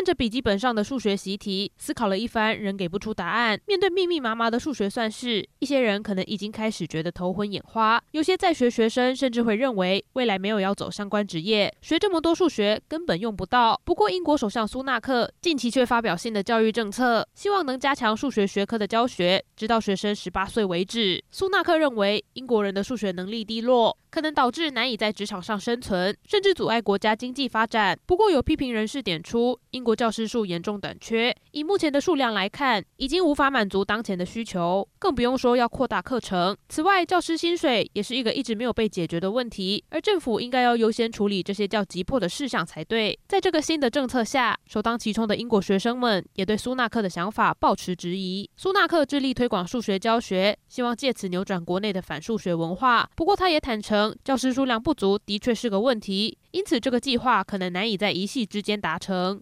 看着笔记本上的数学习题，思考了一番，仍给不出答案。面对密密麻麻的数学算式，一些人可能已经开始觉得头昏眼花。有些在学学生甚至会认为，未来没有要走相关职业，学这么多数学根本用不到。不过，英国首相苏纳克近期却发表新的教育政策，希望能加强数学学科的教学，直到学生十八岁为止。苏纳克认为，英国人的数学能力低落，可能导致难以在职场上生存，甚至阻碍国家经济发展。不过，有批评人士点出，英国国教师数严重短缺，以目前的数量来看，已经无法满足当前的需求，更不用说要扩大课程。此外，教师薪水也是一个一直没有被解决的问题，而政府应该要优先处理这些较急迫的事项才对。在这个新的政策下，首当其冲的英国学生们也对苏纳克的想法抱持质疑。苏纳克致力推广数学教学，希望借此扭转国内的反数学文化。不过，他也坦诚。教师数量不足的确是个问题，因此这个计划可能难以在一夕之间达成。